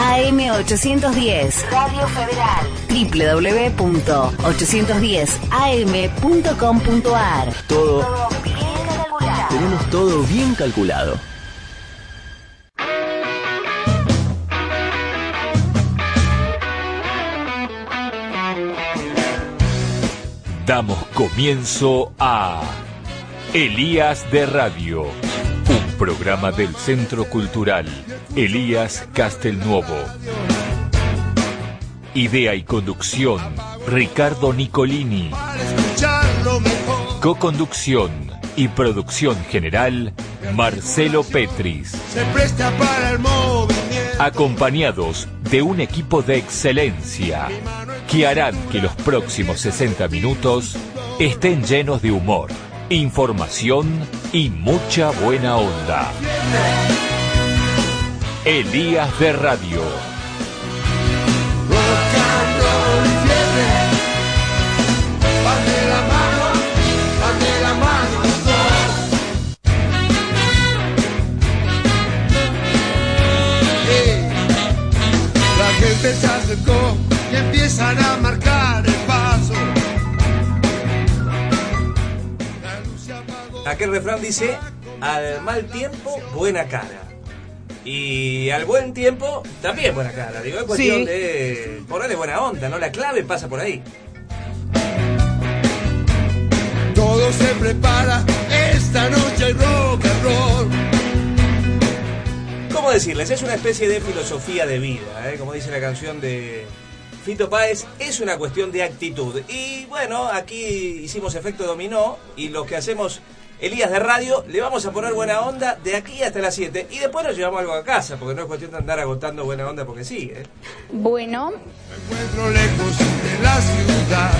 AM810, Radio Federal, www.810am.com.ar. Todo, bien calculado. tenemos todo bien calculado. Damos comienzo a Elías de Radio, programa del Centro Cultural Elías Castelnuovo. Idea y conducción, Ricardo Nicolini. Co-conducción y producción general, Marcelo Petris. se presta para el movimiento. Acompañados de un equipo de excelencia que harán que los próximos 60 minutos estén llenos de humor, información y mucha buena onda. Elías de Radio. La gente se acercó y empiezan a marcar Aquel refrán dice, al mal tiempo, buena cara. Y al buen tiempo, también buena cara. Digo, es cuestión Sí. de ponerle buena onda, ¿no? La clave pasa por ahí. Todo se prepara, esta noche hay rock and roll. ¿Cómo decirles? Es una especie de filosofía de vida, ¿eh? como dice la canción de Fito Páez, es una cuestión de actitud. Y bueno, aquí hicimos efecto dominó y los que hacemos Elías de Radio, le vamos a poner buena onda de aquí hasta las 7 y después nos llevamos algo a casa, porque no es cuestión de andar agotando buena onda porque sí. ¿eh? Bueno, Me encuentro lejos de la ciudad.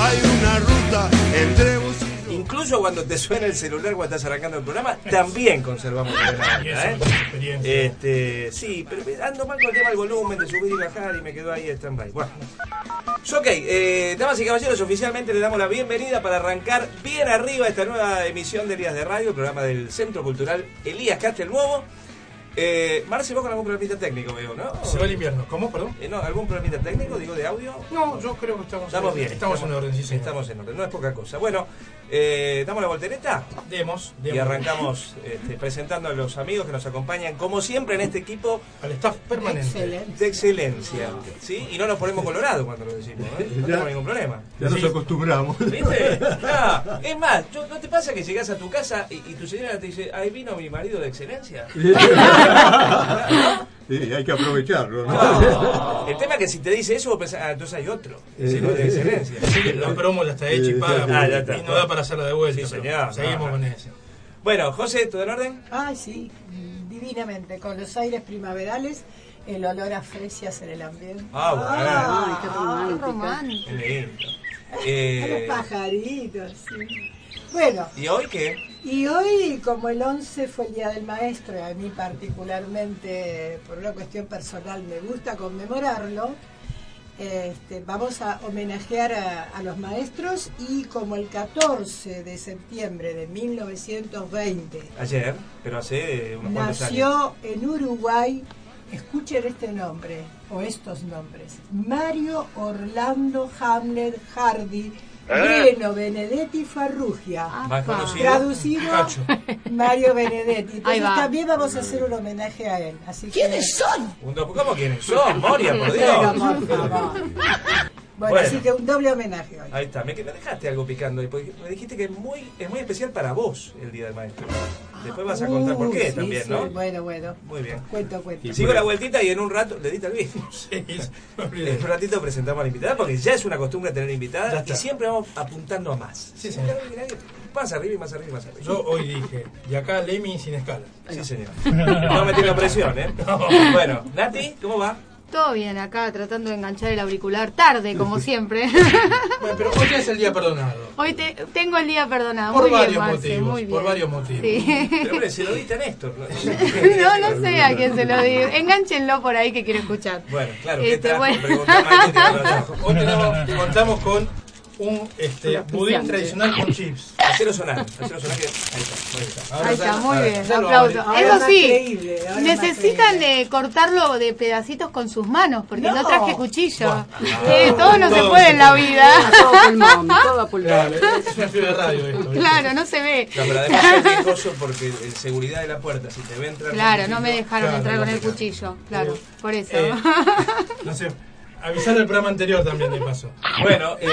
Hay una ruta entre vos y yo. Incluso cuando te suena el celular cuando estás arrancando el programa, también conservamos buena onda. ¿eh? Este, sí, pero ando mal con el tema del volumen, de subir y bajar y me quedó ahí stand-by. Bueno. Ok, eh, damas y caballeros, oficialmente le damos la bienvenida para arrancar bien arriba esta nueva emisión de Elías de Radio, el programa del Centro Cultural Elías Castelnuovo. Eh, Marce, vos con algún problemita técnico, veo, ¿no? Se va el invierno. ¿Cómo, perdón? Eh, no, ¿Algún problemita técnico, digo, de audio? No, yo creo que estamos, Estamos bien. Estamos en orden, sí, señor. Estamos en orden, no es poca cosa. Bueno, eh, ¿damos la voltereta? Demos, Y demos. arrancamos este, presentando a los amigos que nos acompañan, como siempre, en este equipo Al staff permanente. de excelencia. ¿sí? Y no nos ponemos colorados cuando lo decimos, ¿eh? no tenemos ningún problema. Ya nos Sí. acostumbramos. ¿Viste? No, es más, ¿no te pasa que llegas a tu casa y, y tu señora te dice, ahí vino mi marido de excelencia? Sí, hay que aprovecharlo, ¿no? No. El tema es que si te dice eso, vos pensás, ah, entonces hay otro, no es de excelencia. Sí, la promo la está hecha y paga. Ah, ya está. y no da para hacerla de vuelta. Sí, señor. Seguimos con eso. Bueno, José, ¿todo en orden? Ay, sí, divinamente, con los aires primaverales, el olor a fresias en el ambiente. Ah, bueno. Ay, qué romántico. romántico. Qué lindo. A los Eh, pajaritos, sí. Bueno, ¿Y hoy qué? y hoy, como el 11 fue el Día del Maestro, y a mí particularmente, por una cuestión personal, me gusta conmemorarlo, este, vamos a homenajear a, a los maestros y como el 14 de septiembre de 1920 Ayer, pero hace unos cuantos años. Nació en Uruguay, escuchen este nombre, o estos nombres, Mario Orlando Hamlet Hardy, Breno Benedetti Farrugia. Más Apa. conocido. Traducido Cacho. Mario Benedetti. Ahí Entonces va. también vamos a hacer un homenaje a él. Así ¿Quiénes son? ¿Cómo quiénes son? Moria, por Dios. Bueno, Bueno. así que un doble homenaje hoy. Ahí está, me, me dejaste algo picando ahí, porque me dijiste que es muy, es muy especial para vos el Día del Maestro. Después vas a contar por qué sí, también, sí, ¿no? Bueno, bueno. Muy bien. Cuento, cuento. Sigo la vueltita y en un rato, le diste al mismo. Sí, En un ratito presentamos a la invitada, porque ya es una costumbre tener está. y siempre vamos apuntando a más. Sí, señor. Más arriba y más arriba y más arriba. Yo hoy dije, de acá Lemmy sin escala. Sí, señor. No metiendo presión, ¿eh? Bueno, Nati, ¿cómo va? Todo bien acá tratando de enganchar el auricular tarde, como siempre. Bueno, pero hoy es el día perdonado. Hoy te- tengo el día perdonado. Por muy bien, varios Marce, motivos, muy bien. por varios motivos. Sí. Pero hombre, se lo diste a Néstor. ¿no? No, sé a quién se lo digo. Enganchenlo por ahí que quiero escuchar. Bueno, claro, ¿qué Este, bueno. Te. Hoy tenemos, contamos con un este, budín tradicional con chips. Hacelo sonar, hacelo sonar que. Ahí está, ahí está. Ahora Ahí está, muy ahora bien, aplauso. Eso sí, necesitan eh, cortarlo de pedacitos con sus manos, porque no, No. traje cuchillo. Eh, todo no se puede en la vida. Todo pulmón, todo a pulmón. Claro, es una fibra de radio esto. ¿viste? Claro, no se ve. No, pero además es riesgoso porque el seguridad de la puerta, si te ve entrar. Claro, no me dejaron Claro, entrar con el cuchillo, claro, por eso. Eh, no sé, avisar el programa anterior también de paso. Bueno, eh.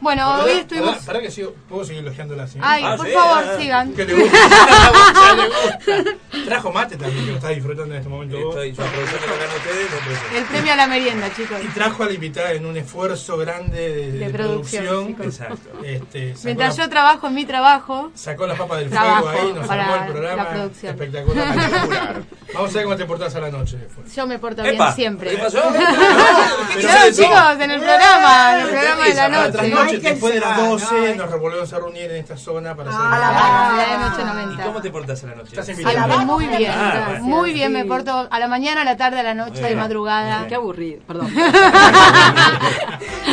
Bueno, hoy estuvimos... Para que sigo, puedo seguir elogiando a la señora. Ay, Ah, por sí, favor, ah, sigan. Que le gusta. Le gusta. Trajo mate también, que lo está disfrutando en este momento vos. Estoy yo aprovechando que ganan ustedes, lo presento. El premio a la merienda, chicos. Y trajo a la invitada en un esfuerzo grande de, de De producción. Exacto. Este, sacó, Mientras la, yo trabajo en mi trabajo, sacó la papa del fuego ahí, nos armó el programa. la producción. Espectacular. Vamos a ver cómo te portás a la noche después. yo me porto Epa, bien siempre. ¿Qué pasó? No, chicos, en el programa, en el programa de la la noche. después de las entrar, 12, ¿no? nos revolvemos a reunir en esta zona para hacer. Ah, la de noche ¿Y 90. cómo te portas a la noche? Estás A invitada. la- muy bien, Ah, bueno. muy bien me porto a la mañana, a la tarde, a la noche, de bien. madrugada. Qué aburrido, perdón.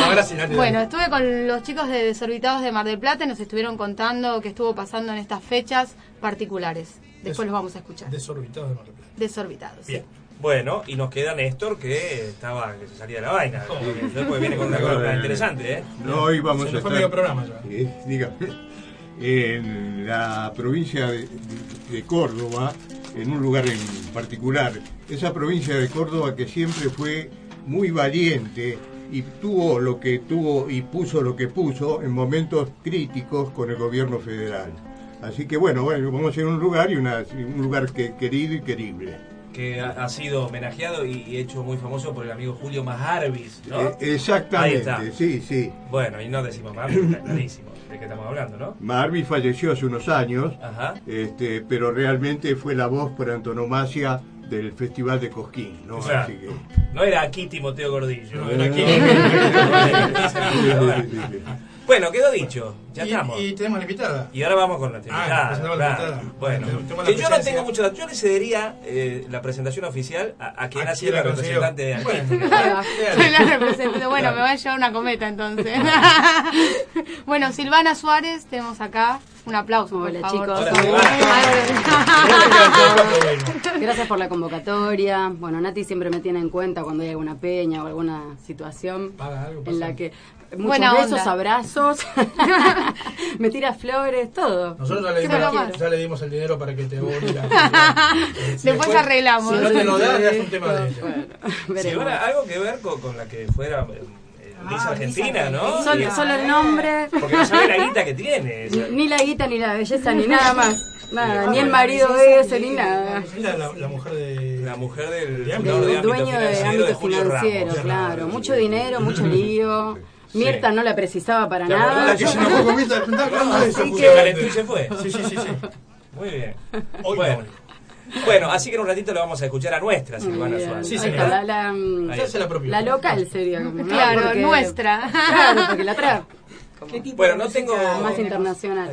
Ahora sí, Nati, Bueno, estuve con los chicos de Desorbitados de Mar del Plata y nos estuvieron contando qué estuvo pasando en estas fechas particulares. Después Des- los vamos a escuchar. Desorbitado de Mar del Plata. Desorbitados. sí. Bueno, y nos queda Néstor que estaba, que se salía de la vaina. Después viene con una cosa interesante, ¿eh? No, hoy vamos Se a nos fue estar, medio programa ya. eh, dígame, en la provincia de, de Córdoba, en un lugar en particular. Esa provincia de Córdoba que siempre fue muy valiente y tuvo lo que tuvo y puso lo que puso en momentos críticos con el gobierno federal. Así que bueno, bueno, vamos a ir a un lugar y una- un lugar que, querido y querible. Que ha, sido homenajeado y, hecho muy famoso por el amigo Julio Majarvis, ¿no? Eh, exactamente, Ahí está. sí, sí. Bueno, y no decimos Majarvis, está clarísimo de qué estamos hablando, ¿no? Marvi falleció hace unos años, Ajá. este, pero realmente fue la voz por antonomasia del Festival de Cosquín, ¿no? O sea, Así que- no era aquí Timoteo Gordillo. No, era aquí. bueno, quedó dicho. Ya Y- estamos. Y, tenemos la invitada. Y ahora vamos con la Ah, invitada. la claro. invitada. Bueno, la que yo no tengo mucho dato. Yo le cedería eh, la presentación oficial a, a quien ¿A ha sido la representante Bueno. Soy la representante. Bueno, me va a llevar una cometa entonces. bueno, Silvana Suárez, tenemos acá. Un aplauso, por Hola, favor. chicos. Hola. Gracias por la convocatoria. Bueno, Nati siempre me tiene en cuenta cuando hay alguna peña o alguna situación algo, en la que muchos Buena besos, onda. abrazos, me tira flores, todo. Nosotros ya le, ¿Qué dimos, ya le el dinero para que te. Eh, si Después arreglamos. Si no te lo da, ya es un tema de ella. Bueno, algo que ver con, con la que fuera eh, eh, Miss Ah, Argentina, ¿no? Solo, el nombre, Porque no sabe la guita que tiene. ni, ni la guita, ni la belleza, ni nada más. Nada, Ah, ni el marido belleza, ese, ni nada. La, la mujer de. La mujer del De fundador de ámbito dueño de financiero ámbito financiero, Ramos. claro. Mucho dinero, mucho lío. Mirta no la precisaba para ¿Te acordás nada. que Yo se no eso. Así que se fue. Sí, sí, sí. sí. Muy bien. Hoy Bueno. no. Bueno, así que en un ratito le vamos a escuchar a nuestra Silvana. Suárez. Sí, señora. la, la, mm, la la local sería como, ¿no? Claro, Porque- nuestra. Claro, porque la trae ¿Qué tipo Bueno, no tengo- más internacional.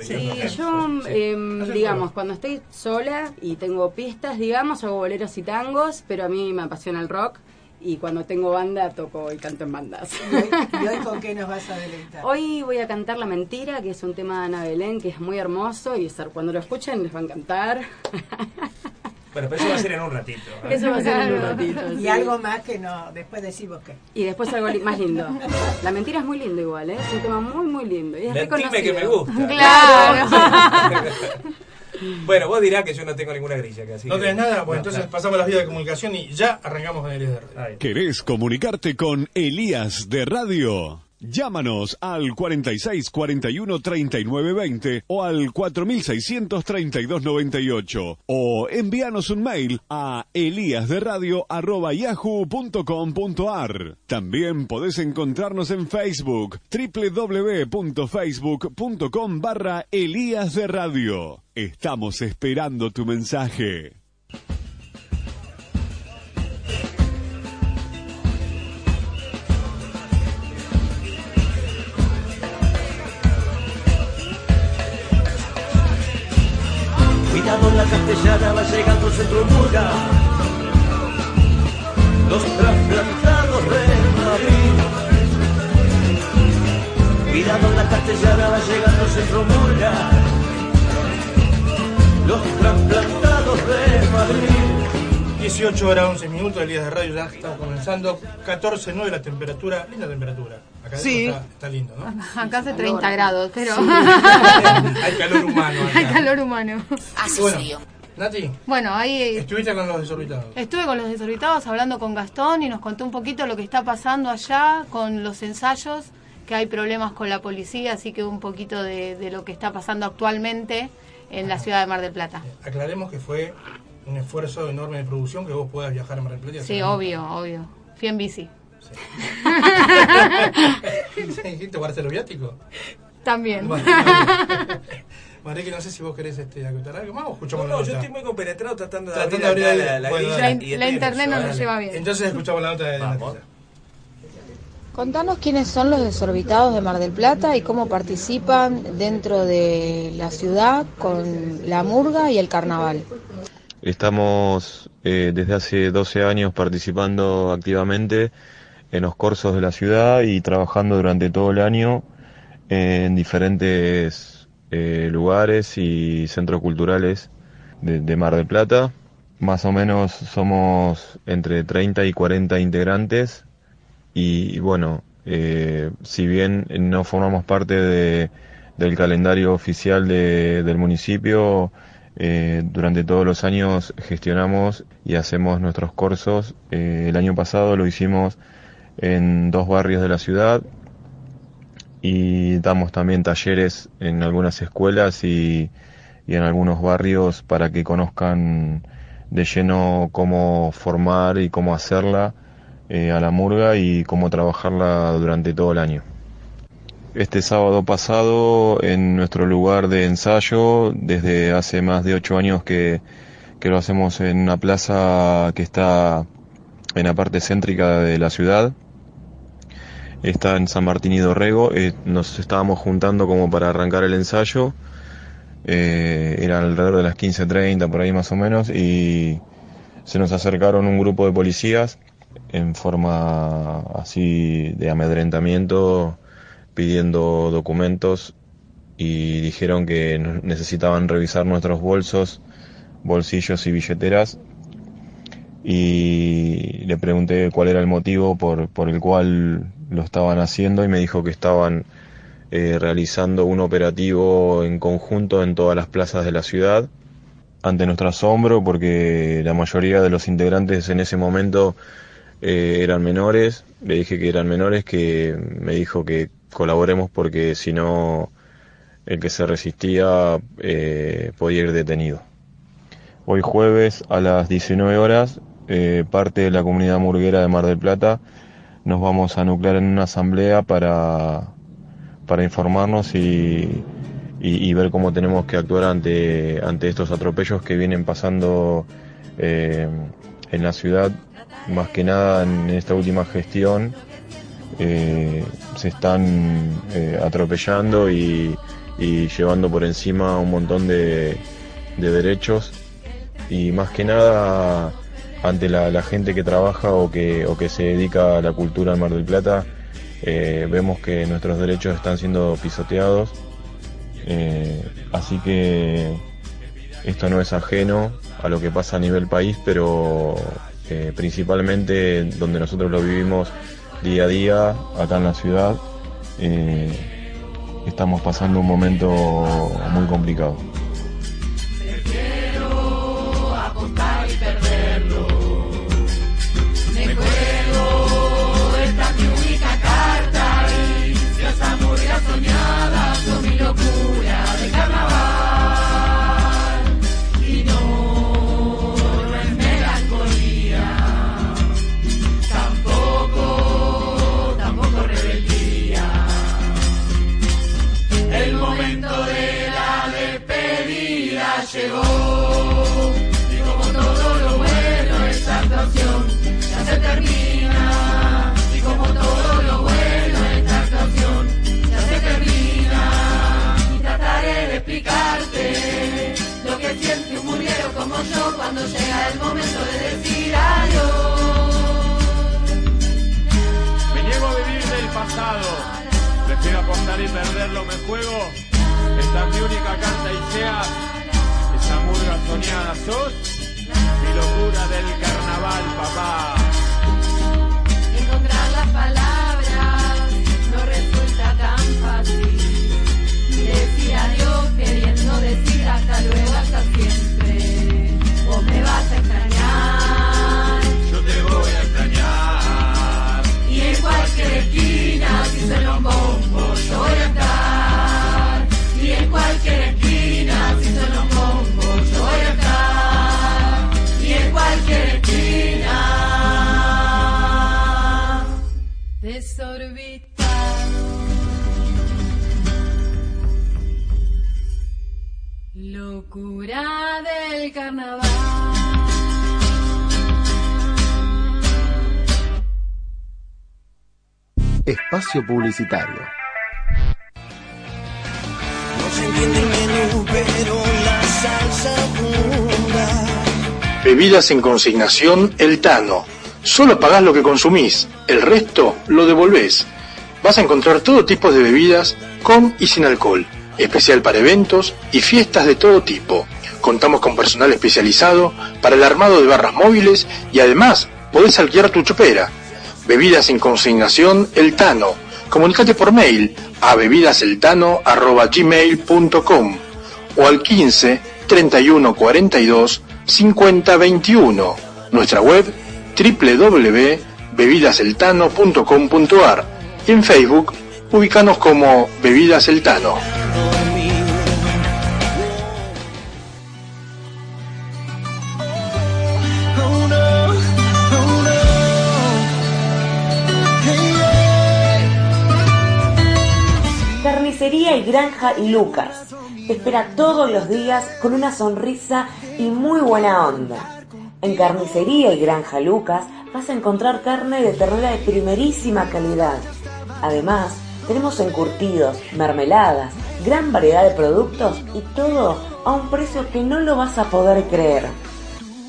Sí, yo, Sí. em, Hace digamos, cuando estoy sola y tengo pistas, digamos, hago boleros y tangos, pero a mí me apasiona el rock y cuando tengo banda toco y canto en bandas. ¿Y hoy, y hoy con qué nos vas a deleitar? Hoy voy a cantar La Mentira, que es un tema de Ana Belén, que es muy hermoso y cuando lo escuchen les va a encantar. Bueno, pero eso va a ser en un ratito. ¿eh? Eso va a ser en un ratito. Y sí. algo más que no, después decimos que. Y después algo li- más lindo. La Mentira es muy lindo igual, ¿eh? es un tema muy, muy lindo. Y es Mentime que me gusta. Claro. Bueno, vos dirás que yo no tengo ninguna grilla. Que así ¿No que- tenés nada? Bueno, No, entonces pasamos las vías de comunicación y ya arrancamos con el de radio. ¿Querés comunicarte con Elías de Radio? Llámanos al 46 41 39 20 o al 4600 32 98 o envíanos un mail a eliasderadio@yahoo.com.ar. También podés encontrarnos en Facebook www.facebook.com barra Elías. Estamos esperando tu mensaje. La castellana va llegando centro Murga. Los trasplantados de Madrid. Cuidado la castellana va llegando Centro Murga, los trasplantados de Madrid. 18 horas 11 minutos, el día de radio ya estamos comenzando. 14.9 la temperatura, linda temperatura. Acá Sí. está, está lindo, ¿no? Acá hace 30 grados, pero. Hay calor humano acá. Hay calor humano. bueno, Nati, Bueno, ahí estuviste con los desorbitados. estuve con los desorbitados hablando con Gastón y nos contó un poquito lo que está pasando allá con los ensayos, que hay problemas con la policía, así que un poquito de, de lo que está pasando actualmente en la ciudad de Mar del Plata. Aclaremos que fue un esfuerzo enorme de producción que vos puedas viajar a Mar del Plata. Sí, obvio, obvio. Fui en bici. ¿Dijiste guardarte los viáticos? También. Bueno, Marique, no sé si vos querés este, acotar algo más o escuchamos No, la no, yo nota. estoy muy compenetrado tratando de Tratando abrir, de abrir el- la, la bueno, La estoy internet no nos lleva bien. Entonces escuchamos la nota de Vamos. Natita. Contanos quiénes son los desorbitados de Mar del Plata y cómo participan dentro de la ciudad con la murga y el carnaval. Estamos eh, desde hace 12 años participando activamente en los cursos de la ciudad y trabajando durante todo el año en diferentes eh, lugares y centros culturales de, de Mar del Plata. Más o menos somos entre 30 y 40 integrantes y bueno, eh, si bien no formamos parte de- del calendario oficial de- del municipio, eh, durante todos los años gestionamos y hacemos nuestros cursos. Eh, el año pasado lo hicimos en dos barrios de la ciudad y damos también talleres en algunas escuelas y, y en algunos barrios para que conozcan de lleno cómo formar y cómo hacerla eh, a la murga y cómo trabajarla durante todo el año. Este sábado pasado, en nuestro lugar de ensayo, desde hace más de ocho años que, que lo hacemos en una plaza que está en la parte céntrica de la ciudad, está en San Martín y Dorrego, eh, nos estábamos juntando como para arrancar el ensayo, eh, era alrededor de las 15.30 por ahí más o menos, y se nos acercaron un grupo de policías en forma así de amedrentamiento, pidiendo documentos y dijeron que necesitaban revisar nuestros bolsos, bolsillos y billeteras y le pregunté cuál era el motivo por, por el cual lo estaban haciendo y me dijo que estaban eh, realizando un operativo en conjunto en todas las plazas de la ciudad ante nuestro asombro porque la mayoría de los integrantes en ese momento eh, eran menores, le dije que eran menores, que me dijo que colaboremos porque si no el que se resistía eh, podía ir detenido. Hoy jueves a las 19 horas, eh, parte de la comunidad murguera de Mar del Plata nos vamos a nuclear en una asamblea para, para informarnos y, y- ver cómo tenemos que actuar ante, ante estos atropellos que vienen pasando eh, en la ciudad, más que nada en esta última gestión. eh, se están eh, atropellando y, y llevando por encima un montón de, de derechos y más que nada ante la, gente que trabaja o que, o que se dedica a la cultura en Mar del Plata, eh, vemos que nuestros derechos están siendo pisoteados. Eh, así que esto no es ajeno a lo que pasa a nivel país, pero eh, principalmente donde nosotros lo vivimos día a día, acá en la ciudad, estamos pasando un momento muy complicado. Yo cuando llega el momento de decir adiós. Me niego a vivir del pasado. Prefiero apostar y perderlo. Me juego Esta es mi única carta y sea esa murga soñada sos mi locura del carnaval, papá. Encontrar las palabras no resulta tan fácil. Decir adiós queriendo decir hasta luego, hasta siempre. Me vas a extrañar. Publicitario. Bebidas en consignación El Tano. Solo pagás lo que consumís, el resto lo devolvés. Vas a encontrar todo tipo de bebidas con y sin alcohol, especial para eventos y fiestas de todo tipo. Contamos con personal especializado para el armado de barras móviles y además podés alquilar tu chopera. Bebidas en consignación El Tano. Comunicate por mail a bebidaseltano.gmail.com o al 15 31 42 50 21. Nuestra web www.bebidaseltano.com.ar y en Facebook ubicanos como Bebidas El Tano. Carnicería y Granja Lucas. Te espera todos los días con una sonrisa y muy buena onda. En Carnicería y Granja Lucas vas a encontrar carne de ternera de primerísima calidad. Además, tenemos encurtidos, mermeladas, gran variedad de productos y todo a un precio que no lo vas a poder creer.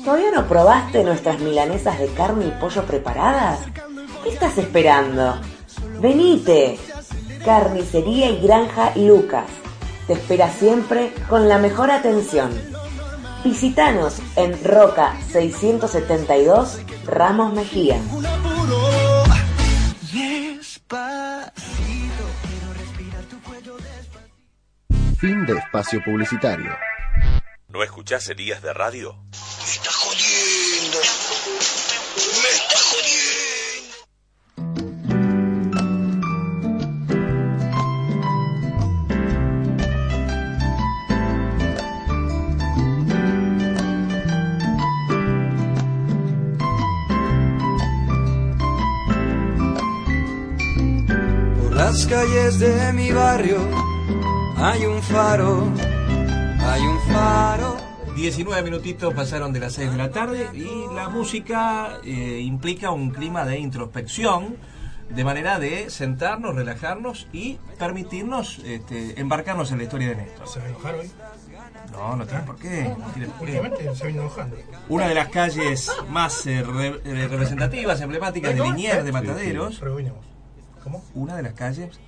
¿Todavía no probaste nuestras milanesas de carne y pollo preparadas? ¿Qué estás esperando? Venite. Carnicería y Granja Lucas. Te espera siempre con la mejor atención. Visítanos en Roca 672 Ramos Mejía. Fin de espacio publicitario. ¿No escuchás Elías de radio? Las calles de mi barrio hay un faro, hay un faro. 19 minutitos pasaron de las 6 de la tarde y la música eh, implica un clima de introspección, de manera de sentarnos, relajarnos y permitirnos este, embarcarnos en la historia de Néstor. ¿Se va a enojar hoy? No, no tiene por qué. no tiene por qué. Últimamente se viene enojando. Una de las calles más eh, re- eh, representativas, emblemáticas de Liniers, de Mataderos. Vinimos. Una de las calles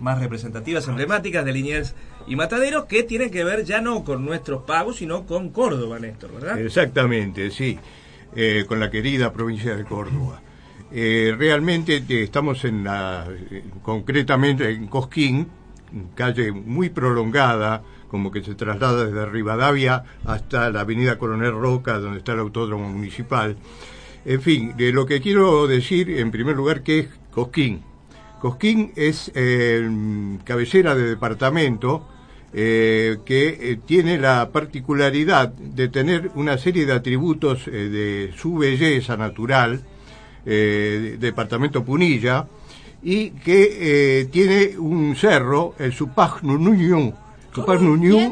más representativas, emblemáticas de Liniers y Mataderos, que tienen que ver ya no con nuestros pagos, sino con Córdoba, Néstor, ¿verdad? Exactamente, sí, eh, con la querida provincia de Córdoba. Eh, realmente eh, estamos en la, concretamente en Cosquín, calle muy prolongada, como que se traslada desde Rivadavia hasta la avenida Coronel Roca, donde está el autódromo municipal. En fin, de lo que quiero decir, en primer lugar, que es Cosquín. Cosquín es eh, cabecera de departamento eh, que eh, tiene la particularidad de tener una serie de atributos eh, de su belleza natural, departamento Punilla, y que tiene un cerro, el Supaj.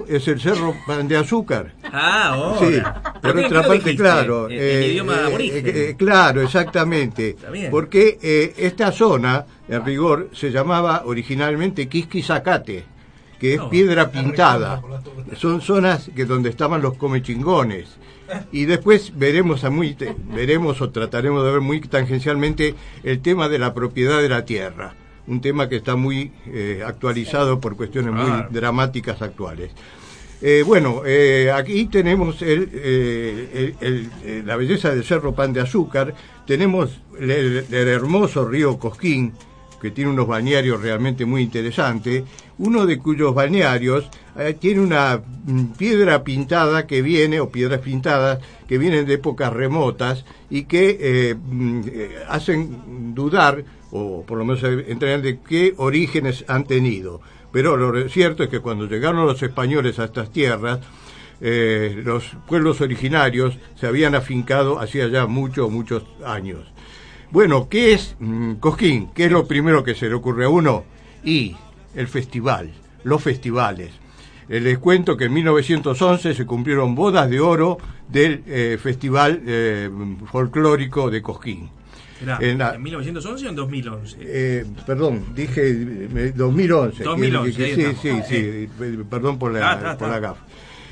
Es el cerro Pan de Azúcar. Ah, oh. Sí, por ¿Qué- qué otra parte, dijiste? claro. En- en eh, idioma eh, aborigen. eh, claro, exactamente. Porque eh, esta zona, en rigor, se llamaba originalmente Quisquizacate, que es No, piedra pintada. Son zonas que donde estaban los comechingones. Y después veremos a muy te- veremos o trataremos de ver muy tangencialmente el tema de la propiedad de la tierra. Un tema que está muy eh, actualizado por cuestiones muy dramáticas actuales. Eh, bueno, eh, aquí tenemos el, eh, el- el- la belleza del Cerro Pan de Azúcar, tenemos el, hermoso río Cosquín, que tiene unos balnearios realmente muy interesantes, uno de cuyos balnearios eh, tiene una mm, piedra pintada que viene, o piedras pintadas, que vienen de épocas remotas y que mm, hacen dudar, o por lo menos entender de qué orígenes han tenido. Pero lo cierto es que cuando llegaron los españoles a estas tierras, eh, los pueblos originarios se habían afincado hacía ya muchos, muchos años. Bueno, ¿qué es mm, Cosquín? ¿Qué es lo primero que se le ocurre a uno? Y el festival, los festivales. Eh, les cuento que en 1911 se cumplieron bodas de oro del eh, Festival eh, Folclórico de Cosquín. Mirá, En la- ¿En 1911 o en 2011? eh, perdón, dije eh, 2011. 2011, Que- que- ahí sí, sí, sí, eh, perdón por Ah, la, está, por está. la gafa.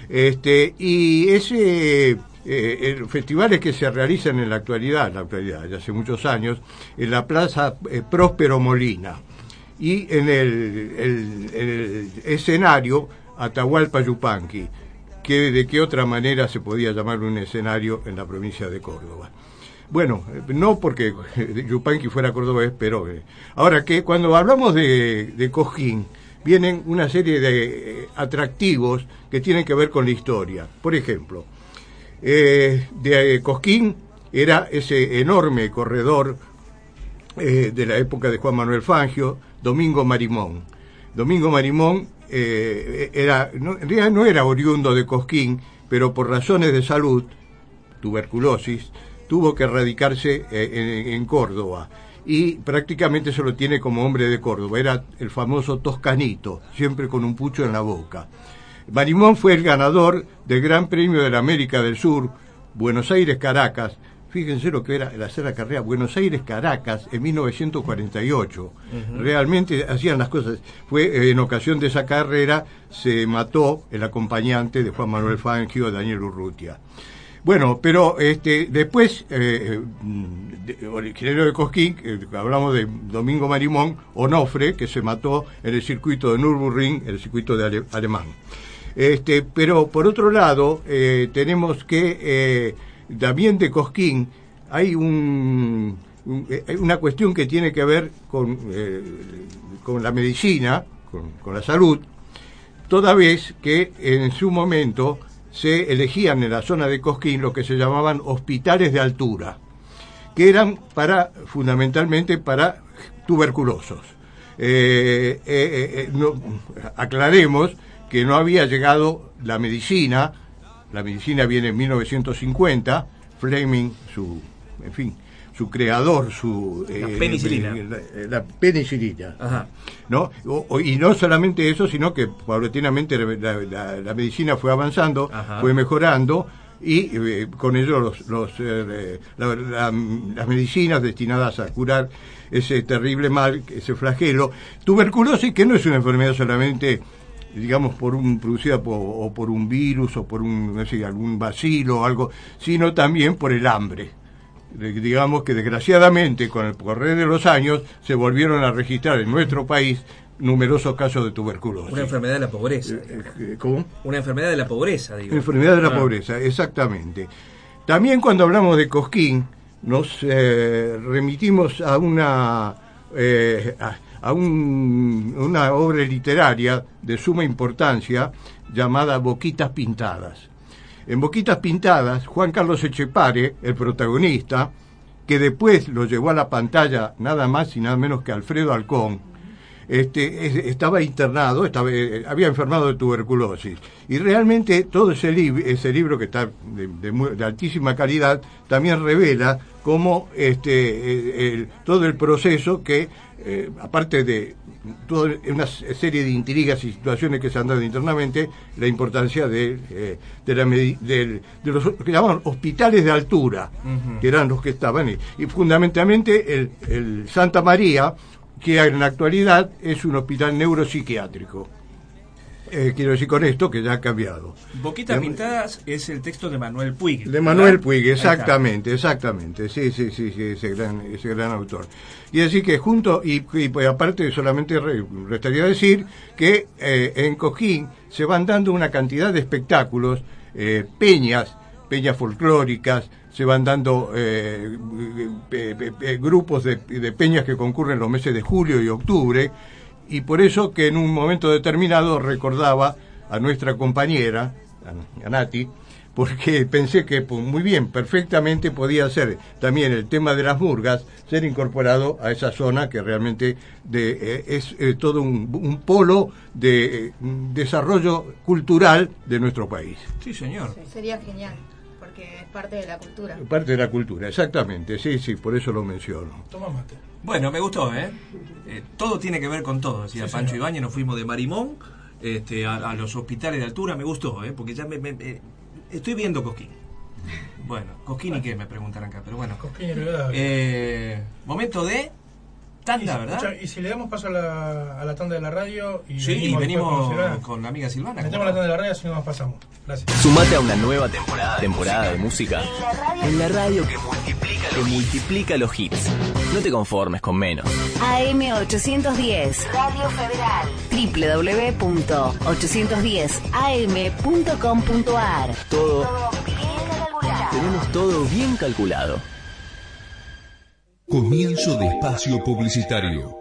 Este, y ese eh, el- festivales que se realizan en la actualidad, en la actualidad, ya hace muchos años, en la Plaza eh, Próspero Molina. Y en el, el- el escenario Atahualpa Yupanqui, que de qué otra manera se podía llamar un escenario en la provincia de Córdoba. Bueno, eh, no porque Yupanqui fuera cordobés, pero eh, ahora que cuando hablamos de, de Cojín, vienen una serie de eh, atractivos que tienen que ver con la historia. Por ejemplo, eh, de Cosquín era ese enorme corredor eh, de la época de Juan Manuel Fangio, Domingo Marimón. Domingo Marimón eh, era, no, en realidad no era oriundo de Cosquín, pero por razones de salud, tuberculosis, tuvo que radicarse eh, en, en Córdoba y prácticamente se lo tiene como hombre de Córdoba. Era el famoso toscanito, siempre con un pucho en la boca. Marimón fue el ganador del Gran Premio de la América del Sur, Buenos Aires-Caracas. Fíjense lo que era el hacer la carrera Buenos Aires-Caracas en 1948. Ujú. Realmente hacían las cosas. Fue eh, en ocasión de esa carrera se mató el acompañante de Juan Manuel Fangio, Daniel Urrutia. Bueno, pero este, después, eh, mm, de- originario de Cosquín, eh, hablamos de Domingo Marimón, Onofre, que se mató en el circuito de Nürburgring, el circuito de Ale- alemán. Este, pero por otro lado, eh, tenemos que eh, también de Cosquín hay un, eh, una cuestión que tiene que ver con, eh, con la medicina, con la salud, toda vez que en su momento se elegían en la zona de Cosquín lo que se llamaban hospitales de altura, que eran para fundamentalmente para tuberculosos. Eh, eh, eh, aclaremos que no había llegado la medicina, la medicina viene en 1950, Fleming, su, en fin, su creador, su... La eh, penicilina. eh, la, la penicilina. Ajá. ¿no? O- o- y no solamente eso, sino que paulatinamente la, la- la medicina fue avanzando, Ajá. fue mejorando y eh, con ello los, los, eh, la- la- las medicinas destinadas a curar ese terrible mal, ese flagelo. Tuberculosis que no es una enfermedad solamente digamos por un producida por, o por un virus o por un no sé, algún bacilo o algo, sino también por el hambre digamos que desgraciadamente con el correr de los años se volvieron a registrar en nuestro país numerosos casos de tuberculosis. Una enfermedad de la pobreza. Eh, ¿Cómo? Una enfermedad de la pobreza, digo. Enfermedad de la Ah. pobreza, exactamente. También cuando hablamos de Cosquín, nos eh, remitimos a una eh, a, a un- una obra literaria de suma importancia llamada Boquitas Pintadas. En Boquitas Pintadas, Juan Carlos Echepare, el protagonista, que después lo llevó a la pantalla nada más y nada menos que Alfredo Alcón, este, es- estaba internado, estaba, eh, había enfermado de tuberculosis. Y realmente todo ese, lib- ese libro, que está de, altísima calidad, también revela cómo este, eh, todo el proceso que, eh, aparte de toda una serie de intrigas y situaciones que se han dado internamente, la importancia de, eh, de, la los que llamaban hospitales de altura, que eran los que estaban, y, y fundamentalmente el, el Santa María, que en la actualidad es un hospital neuropsiquiátrico. Eh, quiero decir con esto que ya ha cambiado. Boquitas Em, Pintadas es el texto de Manuel Puig. De Manuel ¿verdad? Puig, exactamente, exactamente. Sí, sí, sí, sí, ese gran, ese gran autor. Y así que junto, y, y, pues, aparte solamente re- restaría decir que eh, en Coquín se van dando una cantidad de espectáculos, eh, peñas, peñas folclóricas, se van dando grupos de, de peñas que concurren los meses de julio y octubre, y por eso que en un momento determinado recordaba a nuestra compañera, a, Nati, porque pensé que pues, muy bien, perfectamente podía ser también el tema de las murgas, ser incorporado a esa zona que realmente de, eh, es eh, todo un, un polo de eh, desarrollo cultural de nuestro país. Sí, señor. Sería genial, porque es parte de la cultura. Parte de la cultura, exactamente, sí, sí, por eso lo menciono. Toma mate. Bueno, me gustó, ¿eh? Eh, todo tiene que ver con todo, decía Sí, Pancho. Ibáñez. Nos fuimos de Marimón este, a, a los hospitales de altura. Me gustó, ¿eh? Porque ya me, me- me- estoy viendo Cosquín. Bueno, Cosquín y qué me preguntarán acá, pero bueno. Cosquín y. Eh, momento de tanda, Y si- ¿verdad? escucha, y si le damos paso a la, a la tanda de la radio y Sí, y después venimos con la amiga Silvana. metemos la tanda de la radio así no nos pasamos. Gracias. Sumate a una nueva temporada, temporada de música en la radio que multiplica, que multiplica los hits. No te conformes con menos. AM810, Radio Federal, www.810am.com.ar. Todo, bien calculado. tenemos todo bien calculado. Comienzo de espacio publicitario.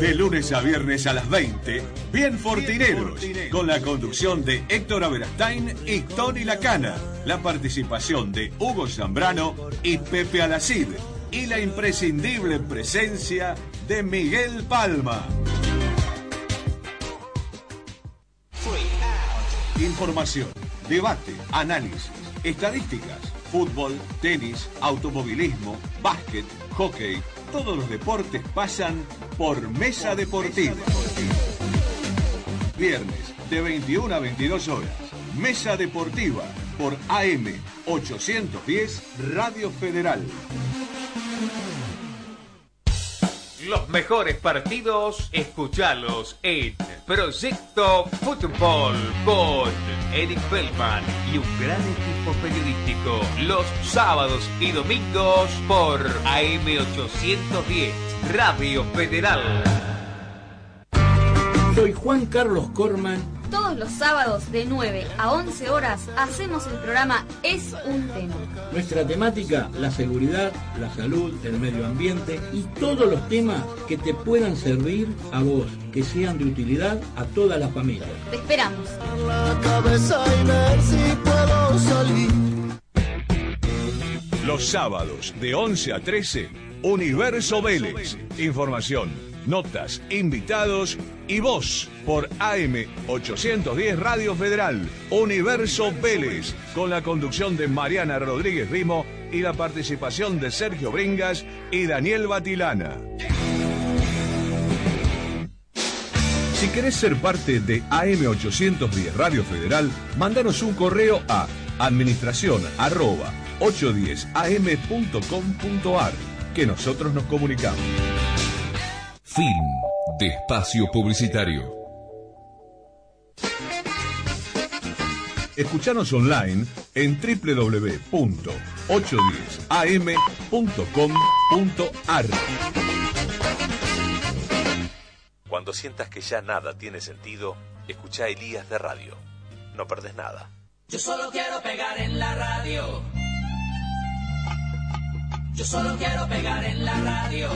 De lunes a viernes a las 20, Bien Fortineros, con la conducción de Héctor Aberastain y Tony Lacana, la participación de Hugo Zambrano y Pepe Alacid, y la imprescindible presencia de Miguel Palma. Información, debate, análisis, estadísticas, fútbol, tenis, automovilismo, básquet, hockey. Todos los deportes pasan por Mesa Deportiva. Viernes de 21 a 22 horas. Mesa Deportiva por AM 810 Radio Federal. Los mejores partidos, escuchalos en Proyecto Fútbol con Eric Feldman y un gran equipo periodístico. Los sábados y domingos por AM810 Radio Federal. Soy Juan Carlos Corman. Todos los sábados de 9 a 11 horas hacemos el programa Es un tema. Nuestra temática, la seguridad, la salud, el medio ambiente y todos los temas que te puedan servir a vos, que sean de utilidad a toda la familia. Te esperamos. Los sábados de 11 a 13, Universo Vélez. Información, notas, invitados y voz por AM 810 Radio Federal. Universo Vélez, con la conducción de Mariana Rodríguez Rimo y la participación de Sergio Bringas y Daniel Batilana. Si querés ser parte de AM810 Radio Federal, mándanos un correo a administración arroba 810am.com.ar que nosotros nos comunicamos. Fin de espacio publicitario. Escuchanos online en www.810am.com.ar. Cuando sientas que ya nada tiene sentido, escucha Elías de Radio. No perdés nada. Yo solo quiero pegar en la radio. Yo solo quiero pegar en la radio.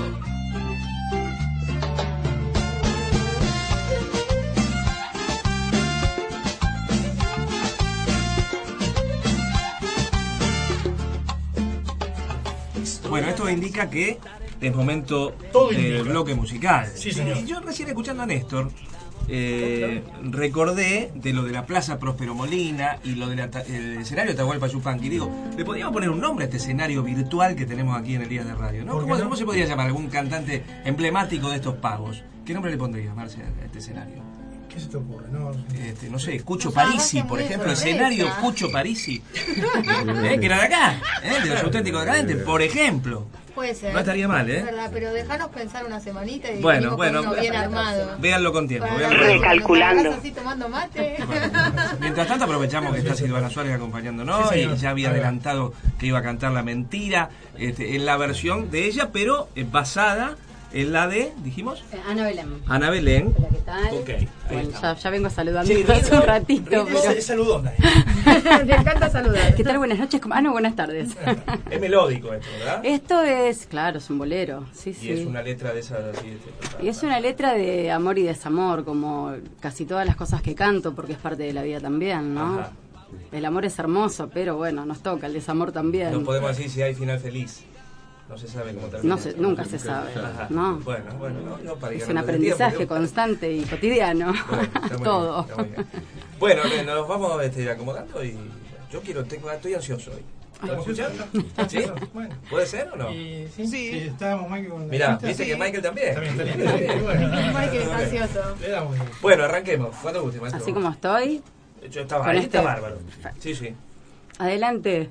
Esto indica que es momento Todo del indica. bloque musical. Sí, señor. Y yo recién escuchando a Néstor, eh, recordé de lo de la Plaza Próspero Molina y lo del escenario de Atahualpa Yupanqui. Digo, le podríamos poner un nombre a este escenario virtual que tenemos aquí en el Día de Radio, ¿no? ¿Por qué ¿Cómo, no? cómo se podría llamar algún cantante emblemático de estos pagos? ¿Qué nombre le pondría, Marcia, a este escenario? ¿Qué se te ocurre? No, Este, no sé, Cucho Parisi, por ejemplo, escenario Cucho Parisi, ¿Eh? que era de acá, ¿eh? de los auténticos decadentes, por ejemplo. Puede ser. No estaría mal, ¿eh? Es verdad, pero dejanos pensar una semanita y Bueno, bueno, uno bien armado. Véanlo con tiempo. Agarrás así tomando mate. Mientras tanto aprovechamos que está Silvana Suárez acompañándonos Sí, y ya había adelantado que iba a cantar La Mentira este, en la versión de ella, pero eh, basada en la de, dijimos, Eh, Ana Belén. Ana Belén. Hola, ¿qué tal? Ok, ahí Bueno, está. ya, ya vengo saludando Sí, hace un ratito. Pero- es- es saludona. Te encanta saludar. ¿Qué tal? Buenas noches. Ah, no, buenas tardes. Es melódico esto, ¿verdad? Esto es, claro, es un bolero. Sí, Y sí. es una letra de esas así. este, Y es una letra de amor y desamor, como casi todas las cosas que canto, porque es parte de la vida también, ¿no? Ajá. El amor es hermoso, pero bueno, nos toca el desamor también. No podemos decir si hay final feliz. No se sabe cómo termina. No se- nunca se sabe, Ajá. ¿no? Bueno, bueno, no, no para es un aprendizaje tiempo, constante y cotidiano. Bueno, está muy Todo. bien, está muy bien. Bueno, nos vamos este, acomodando y yo quiero, tengo, estoy ansioso hoy. ¿Estamos escuchando? ¿Sí? ¿Puede ser o no? Y sí, sí. estábamos Michael con Mirá, viste sí. que Michael también. También, también. Bueno. Michael es ansioso. Le damos. Bueno, arranquemos. Cuando guste, maestro. Así como estoy, Yo estaba ahí, este- está bárbaro. Sí, sí. adelante.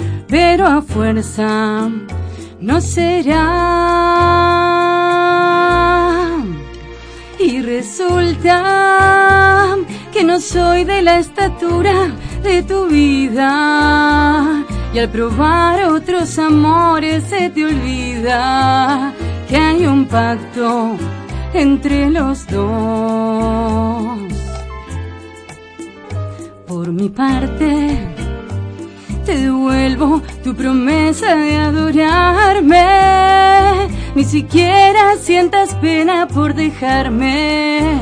pero a fuerza no será. Y resulta que no soy de la estatura de tu vida. Y al probar otros amores se te olvida que hay un pacto entre los dos. Por mi parte, te devuelvo tu promesa de adorarme. Ni siquiera sientas pena por dejarme.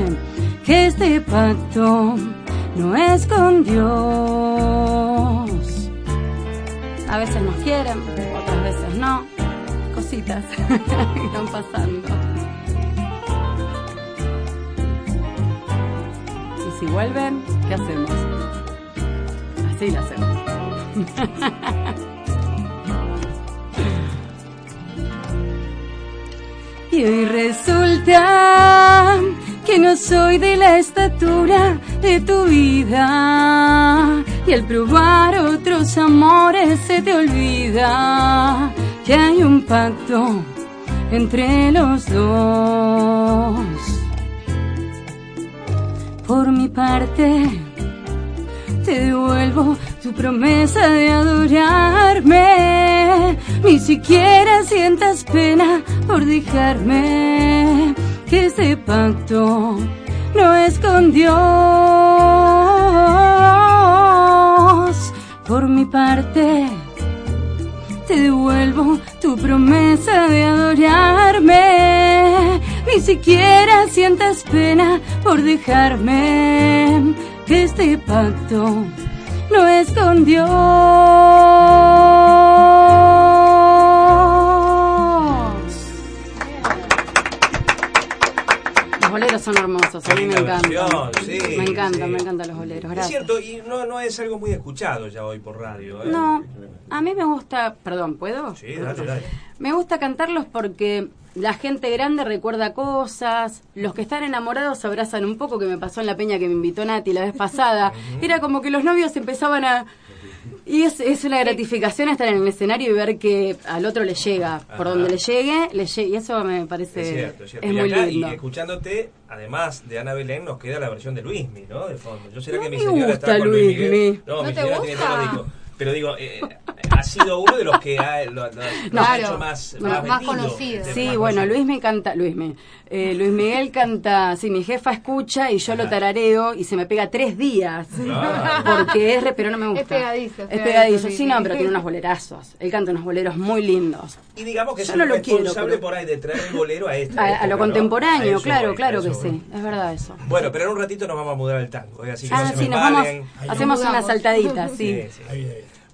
Que este pacto no es con Dios. A veces nos quieren, otras veces no. Cositas que están pasando. Y si vuelven, ¿qué hacemos? Así lo hacemos. Y hoy resulta que no soy de la estatura de tu vida. Y al probar otros amores se te olvida que hay un pacto entre los dos. Por mi parte, te devuelvo tu promesa de adorarme. Ni siquiera sientas pena por dejarme. Que ese pacto no es con Dios. Por mi parte, te devuelvo tu promesa de adorarme. Ni siquiera sientas pena por dejarme. Que este pacto no es con Dios. Los boleros son hermosos, a mí me encantan. sí, me encantan, sí. me encantan los boleros, Es cierto, y no, no es algo muy escuchado ya hoy por radio. ¿eh? No, a mí me gusta, perdón, ¿puedo? Sí, dale, dale. Me gusta cantarlos porque la gente grande recuerda cosas, los que están enamorados se abrazan un poco, que me pasó en la peña que me invitó Nati la vez pasada. Era como que los novios empezaban a... Y es, es una gratificación estar en el escenario y ver que al otro le llega. Por Ajá. donde le llegue, le llegue. Y eso me parece... Es cierto, es cierto. es y muy acá, lindo. y escuchándote, además de Ana Belén, nos queda la versión de Luismi, ¿no? De fondo. Yo sé No que mi me señora gusta está con Luis Luismi. Miguel. No, ¿No mi te señora gusta? Pero digo, eh, ha sido uno de los que ha, lo, lo- lo ha Claro. hecho más, más. Este, Sí, más bueno, conocido. Luis me canta, Luis me, eh, Luis Miguel canta, sí, mi jefa escucha y yo lo tarareo y se me pega tres días. Claro. Porque es re, pero no me gusta. Es pegadizo, Es es pegadizo, sí, no, pero tiene unos bolerazos. Él canta unos boleros muy lindos. Y digamos que es Yo el no lo quiero, responsable pero- por ahí de traer el bolero a esta A, lo ¿no? contemporáneo, A eso claro, voy, claro que sí, es verdad eso. Bueno, pero en un ratito nos vamos a mudar al tango, ¿eh? así que Ah, no se sí, me nos vamos, hacemos unas saltaditas, sí. Sí, sí.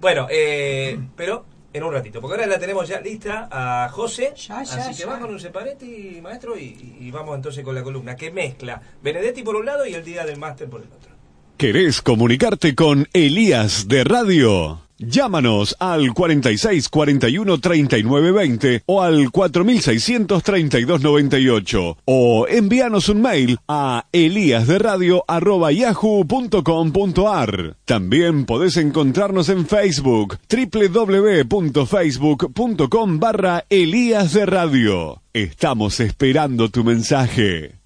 Bueno, eh, pero en un ratito, porque ahora la tenemos ya lista a José. ya, así que ya. va con un separetti, maestro, y, y vamos entonces con la columna que mezcla Benedetti por un lado y el día del máster por el otro. ¿Querés comunicarte con Elías de Radio? Llámanos al 46 41 39 20 o al 4600 32 98 o envíanos un mail a eliasderadio@yahoo.com.ar. También podés encontrarnos en Facebook www.facebook.com barra Elías. Estamos esperando tu mensaje.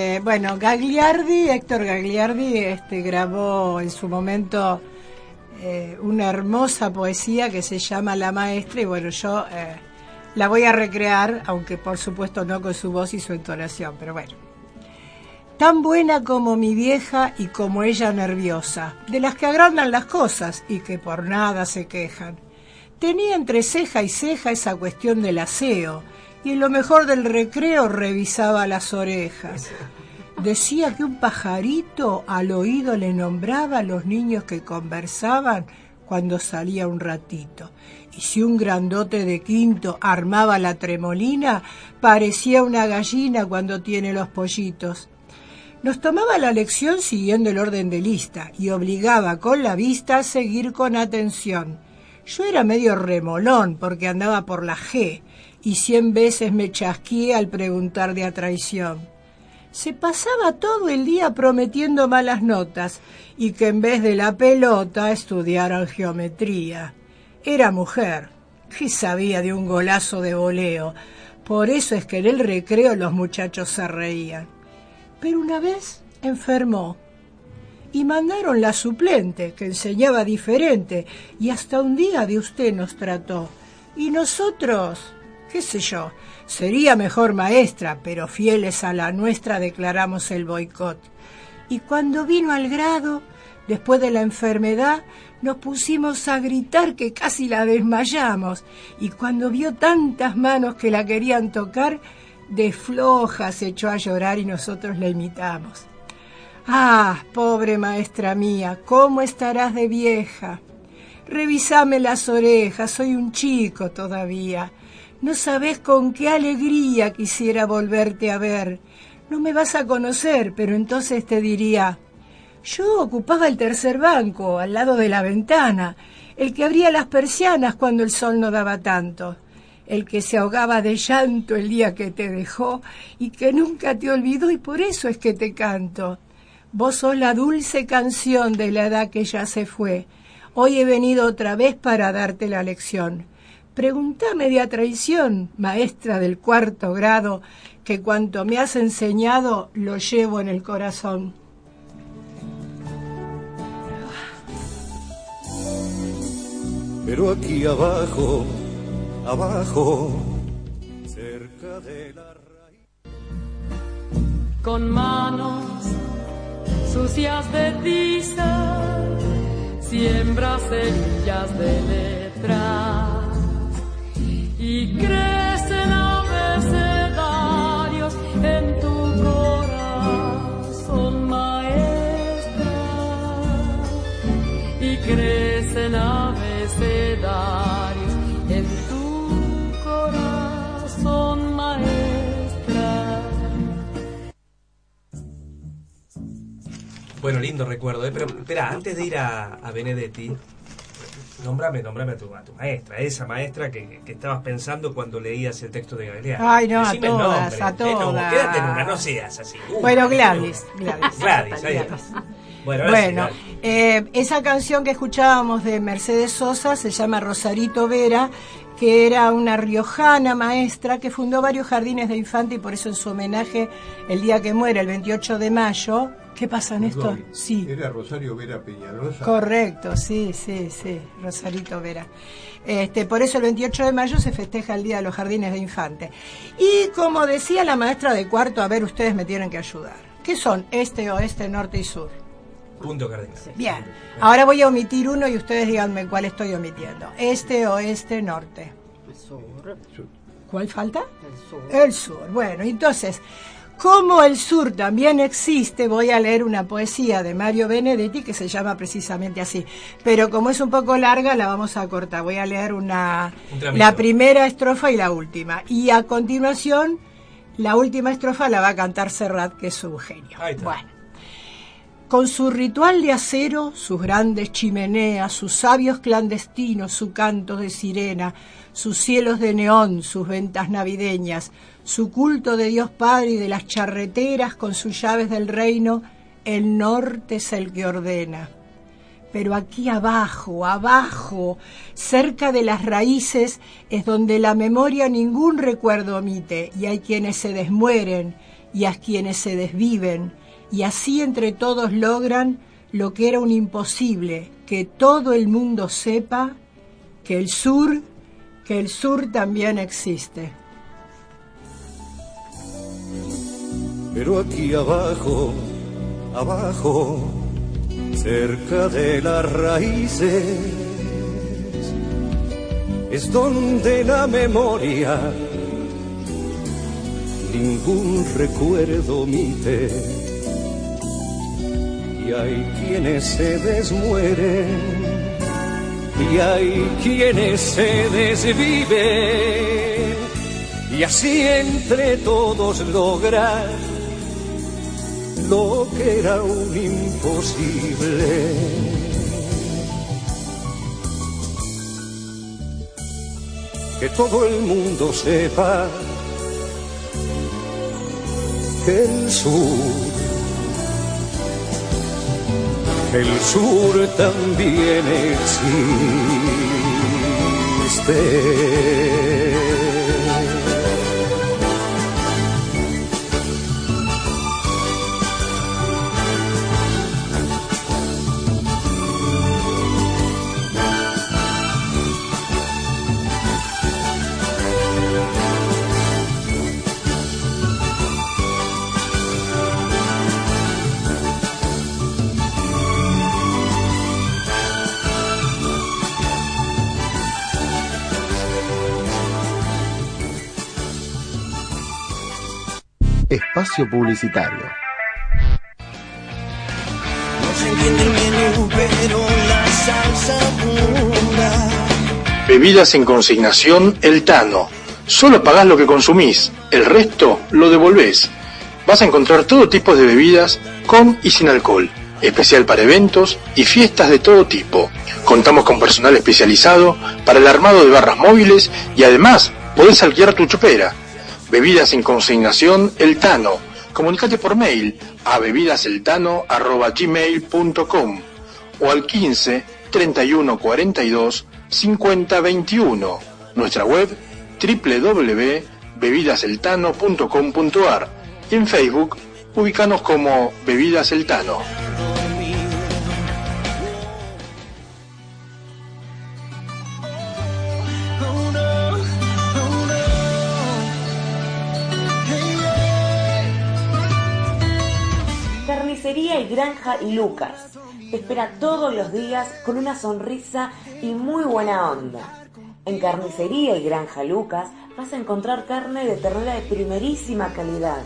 Este, bueno, Gagliardi, Héctor Gagliardi, este, grabó en su momento eh, una hermosa poesía que se llama La Maestra y bueno, yo eh, la voy a recrear, aunque por supuesto no con su voz y su entonación, pero bueno. Tan buena como mi vieja y como ella nerviosa, de las que agrandan las cosas y que por nada se quejan. Tenía entre ceja y ceja esa cuestión del aseo, y en lo mejor del recreo revisaba las orejas. Decía que un pajarito al oído le nombraba a los niños que conversaban cuando salía un ratito. Y si un grandote de quinto armaba la tremolina, parecía una gallina cuando tiene los pollitos. Nos tomaba la lección siguiendo el orden de lista y obligaba con la vista a seguir con atención. Yo era medio remolón porque andaba por la G y cien veces me chasqué al preguntar de a traición. Se pasaba todo el día prometiendo malas notas y que en vez de la pelota estudiaran geometría. Era mujer, que sabía de un golazo de voleo. Por eso es que en el recreo los muchachos se reían. Pero una vez enfermó y mandaron la suplente, que enseñaba diferente, y hasta un día de usted nos trató. Y nosotros, qué sé yo, sería mejor maestra, pero fieles a la nuestra declaramos el boicot. Y cuando vino al grado, después de la enfermedad, nos pusimos a gritar que casi la desmayamos, y cuando vio tantas manos que la querían tocar, de floja se echó a llorar y nosotros la imitamos. Ah, pobre maestra mía, ¿cómo estarás de vieja? Revisame las orejas, soy un chico todavía. No sabes con qué alegría quisiera volverte a ver. No me vas a conocer, pero entonces te diría, yo ocupaba el tercer banco, al lado de la ventana, el que abría las persianas cuando el sol no daba tanto, el que se ahogaba de llanto el día que te dejó y que nunca te olvidó y por eso es que te canto. Vos sos la dulce canción de la edad que ya se fue. Hoy he venido otra vez para darte la lección. Pregúntame de traición, maestra del cuarto grado, que cuanto me has enseñado lo llevo en el corazón. Pero aquí abajo, abajo, cerca de la con manos sucias de tiza, siembra semillas de letras y crecen abecedarios en tu corazón, maestra, y crecen abecedarios en tu corazón, maestra. Bueno, lindo recuerdo, ¿eh? pero espera, antes de ir a, a Benedetti, Nombrame, nombrame a tu, a tu maestra, a esa maestra que, que estabas pensando cuando leías el texto de Galeano. Ay, no, a Decime el todas, nombre. a no, todas. quédate en una, no seas así. Uh, Bueno, Gladys. Gladys. Gladys, ahí está. Bueno, sí, eh, esa canción que escuchábamos de Mercedes Sosa se llama Rosarito Vera, que era una riojana maestra que fundó varios jardines de infante y por eso en su homenaje, el día que muere, el 28 de mayo, ¿qué pasa, Néstor? Perdón, Sí. Era Rosario Vera Peñalosa. Correcto, sí, sí, sí, Rosarito Vera. Este, por eso el 28 de mayo se festeja el Día de los Jardines de Infante. Y como decía la maestra de cuarto, a ver, ustedes me tienen que ayudar. ¿Qué son este, oeste, norte y sur? Punto cardinal. Bien, ahora voy a omitir uno y ustedes díganme cuál estoy omitiendo. Este, oeste, norte. ¿Cuál falta? El sur. El sur. Bueno, entonces, como el sur también existe, voy a leer una poesía de Mario Benedetti que se llama precisamente así. Pero como es un poco larga, la vamos a cortar. Voy a leer una, Un la primera estrofa y la última. Y a continuación, la última estrofa la va a cantar Serrat, que es un genio. Bueno. Con su ritual de acero, sus grandes chimeneas, sus sabios clandestinos, su canto de sirena, sus cielos de neón, sus ventas navideñas, su culto de Dios Padre y de las charreteras con sus llaves del reino, el norte es el que ordena. Pero aquí abajo, abajo, cerca de las raíces, es donde la memoria ningún recuerdo omite, y hay quienes se desmueren y a quienes se desviven, y así entre todos logran lo que era un imposible, que todo el mundo sepa que el sur, que el sur también existe. Pero aquí abajo, abajo, cerca de las raíces, es donde la memoria ningún recuerdo omite. Y hay quienes se desmueren, y hay quienes se desviven, y así entre todos lograr lo que era un imposible. Que todo el mundo sepa que el sur, el sur también existe. Espacio Publicitario. No se entiende el menú, pero la salsa abunda. Bebidas en consignación El Tano. Solo pagás lo que consumís, el resto lo devolvés. Vas a encontrar todo tipo de bebidas con y sin alcohol, especial para eventos y fiestas de todo tipo. Contamos con personal especializado para el armado de barras móviles y además podés alquilar tu chopera. Bebidas en consignación El Tano. Comunicate por mail a bebidaseltano.gmail.com o al 15 31 42 50 21. Nuestra web www.bebidaseltano.com.ar y en Facebook ubicanos como Bebidas El Tano. Carnicería y Granja Lucas. Te espera todos los días con una sonrisa y muy buena onda. En Carnicería y Granja Lucas vas a encontrar carne de ternera de primerísima calidad.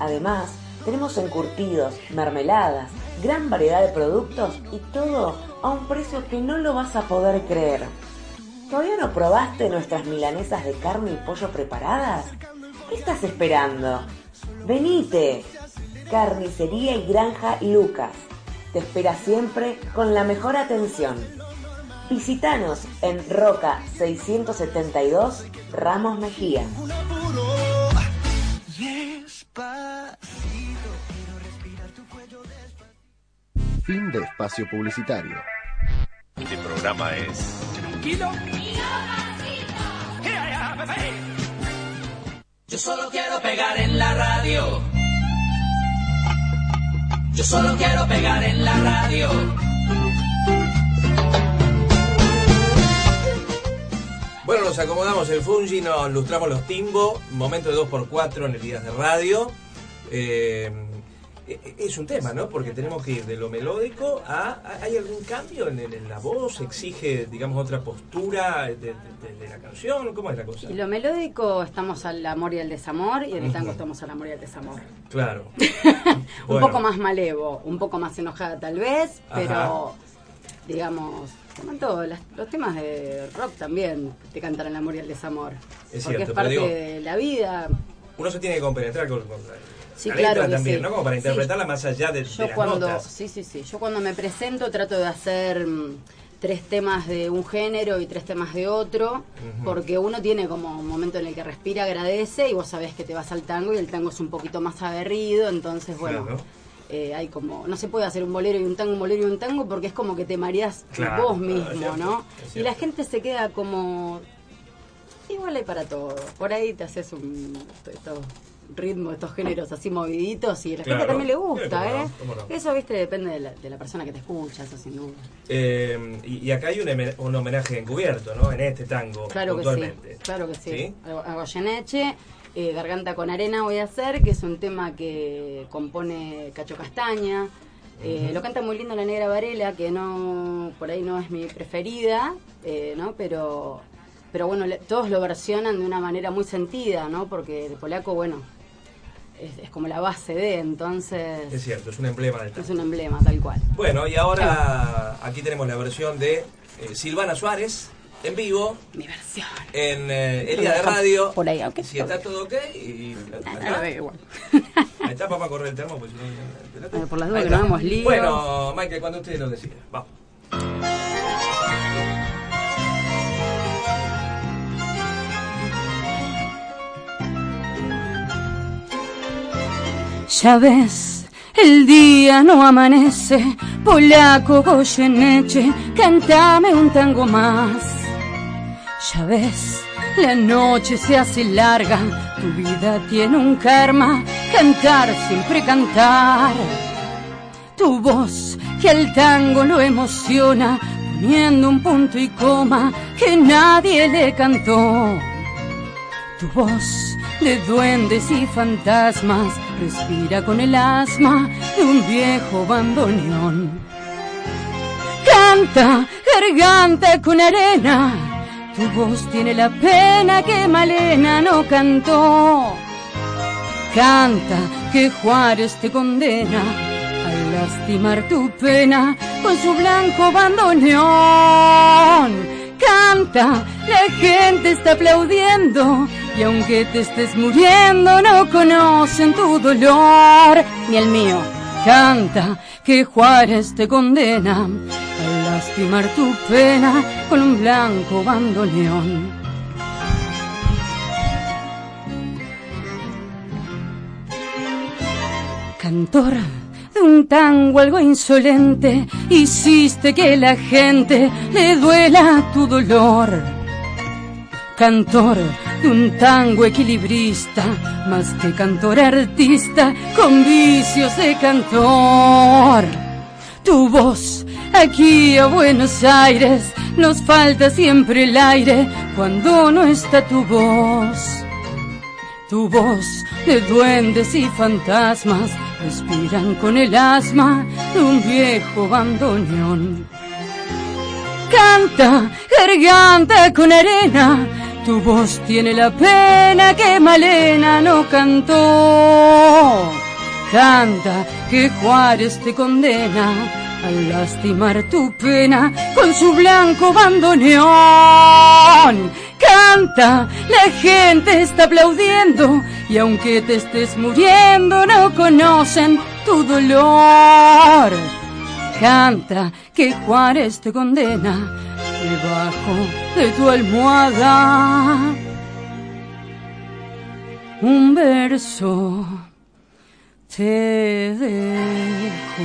Además, tenemos encurtidos, mermeladas, gran variedad de productos y todo a un precio que no lo vas a poder creer. ¿Todavía no probaste nuestras milanesas de carne y pollo preparadas? ¿Qué estás esperando? Venite. Carnicería y Granja Lucas. Te espera siempre con la mejor atención. Visítanos en Roca 672 Ramos Mejía. Fin de espacio publicitario. Este programa es Tranquilo. Yo solo quiero pegar en la radio. Yo solo quiero pegar en la radio. Bueno, nos acomodamos el fungi, nos lustramos los timbo, momento de 2x4 en el Días de Radio. Eh, es un tema, ¿no? Porque tenemos que ir de lo melódico a... ¿Hay algún cambio en, en la voz? ¿Exige, digamos, otra postura de, de- de la canción? ¿Cómo es la cosa? Y lo melódico estamos al amor y al desamor, y en el tango estamos al amor y al desamor. Claro. Un Bueno. poco más malevo, un poco más enojada tal vez, Ajá. pero digamos, como en todo, las- los temas de rock también te cantan el amor y el desamor. Es porque cierto, es pero parte digo- de la vida. Uno se tiene que compenetrar con, con Sí, la claro letra también, sí. ¿no? Como para Sí. interpretarla más allá de, de Yo las cuando, notas. sí, sí, sí, yo cuando me presento trato de hacer mm, tres temas de un género y tres temas de otro, porque uno tiene como un momento en el que respira, agradece y vos sabés que te vas al tango y el tango es un poquito más aguerrido, entonces bueno, Claro. eh, hay como, no se puede hacer un bolero y un tango, un bolero y un tango porque es como que te mareás Claro, vos mismo, cierto, ¿no? Y la gente se queda como, igual hay para todo, por ahí te haces un, estos ritmos, estos géneros así moviditos y a la Claro. gente también le gusta, no, ¿eh? no. Eso, viste, depende de la, de la persona que te escucha, eso sin duda. Eh, y, y acá hay un, homenaje encubierto, ¿no? En este tango, Claro que sí, puntualmente. claro que sí. ¿Sí? A Goyeneche, eh, Garganta con Arena voy a hacer, que es un tema que compone Cacho Castaña. Eh. Lo canta muy lindo la Negra Varela, que no por ahí no es mi preferida, eh, ¿no? Pero, pero bueno, le- todos lo versionan de una manera muy sentida, ¿no? Porque el polaco, bueno, es, es como la base de, entonces Es cierto, es un emblema del tango. es un emblema tal cual. Bueno, y ahora aquí tenemos la versión de eh, Silvana Suárez en vivo. Mi versión. En eh, el día de radio. Por ahí, aunque Si está todo ok. Y, no lo veo igual. Ahí está para correr el termo. Pues, si no, por las dudas que no está. hagamos lío. Bueno, Michael, cuando usted lo decida. Vamos. Ya ves, el día no amanece, polaco Goyeneche, cántame un tango más. Ya ves, la noche se hace larga, tu vida tiene un karma, cantar siempre cantar. Tu voz que al tango lo emociona, poniendo un punto y coma que nadie le cantó. Tu voz de duendes y fantasmas respira con el asma de un viejo bandoneón. Canta, garganta con arena, tu voz tiene la pena que Malena no cantó. Canta que Juárez te condena a lastimar tu pena con su blanco bandoneón. Canta, la gente está aplaudiendo y aunque te estés muriendo no conocen tu dolor ni el mío. Canta que Juárez te condena a lastimar tu pena con un blanco bandoneón. Cantor de un tango algo insolente, hiciste que la gente le duela tu dolor. Cantor de un tango equilibrista, más que cantor artista, con vicios de cantor. Tu voz aquí a Buenos Aires, nos falta siempre el aire cuando no está tu voz. Tu voz de duendes y fantasmas respiran con el asma de un viejo bandoneón. Canta, garganta con arena, tu voz tiene la pena que Malena no cantó. Canta que Juárez te condena a lastimar tu pena con su blanco bandoneón. Canta, la gente está aplaudiendo y aunque te estés muriendo no conocen tu dolor. Canta que Juárez te condena debajo de tu almohada. Un verso te dejo.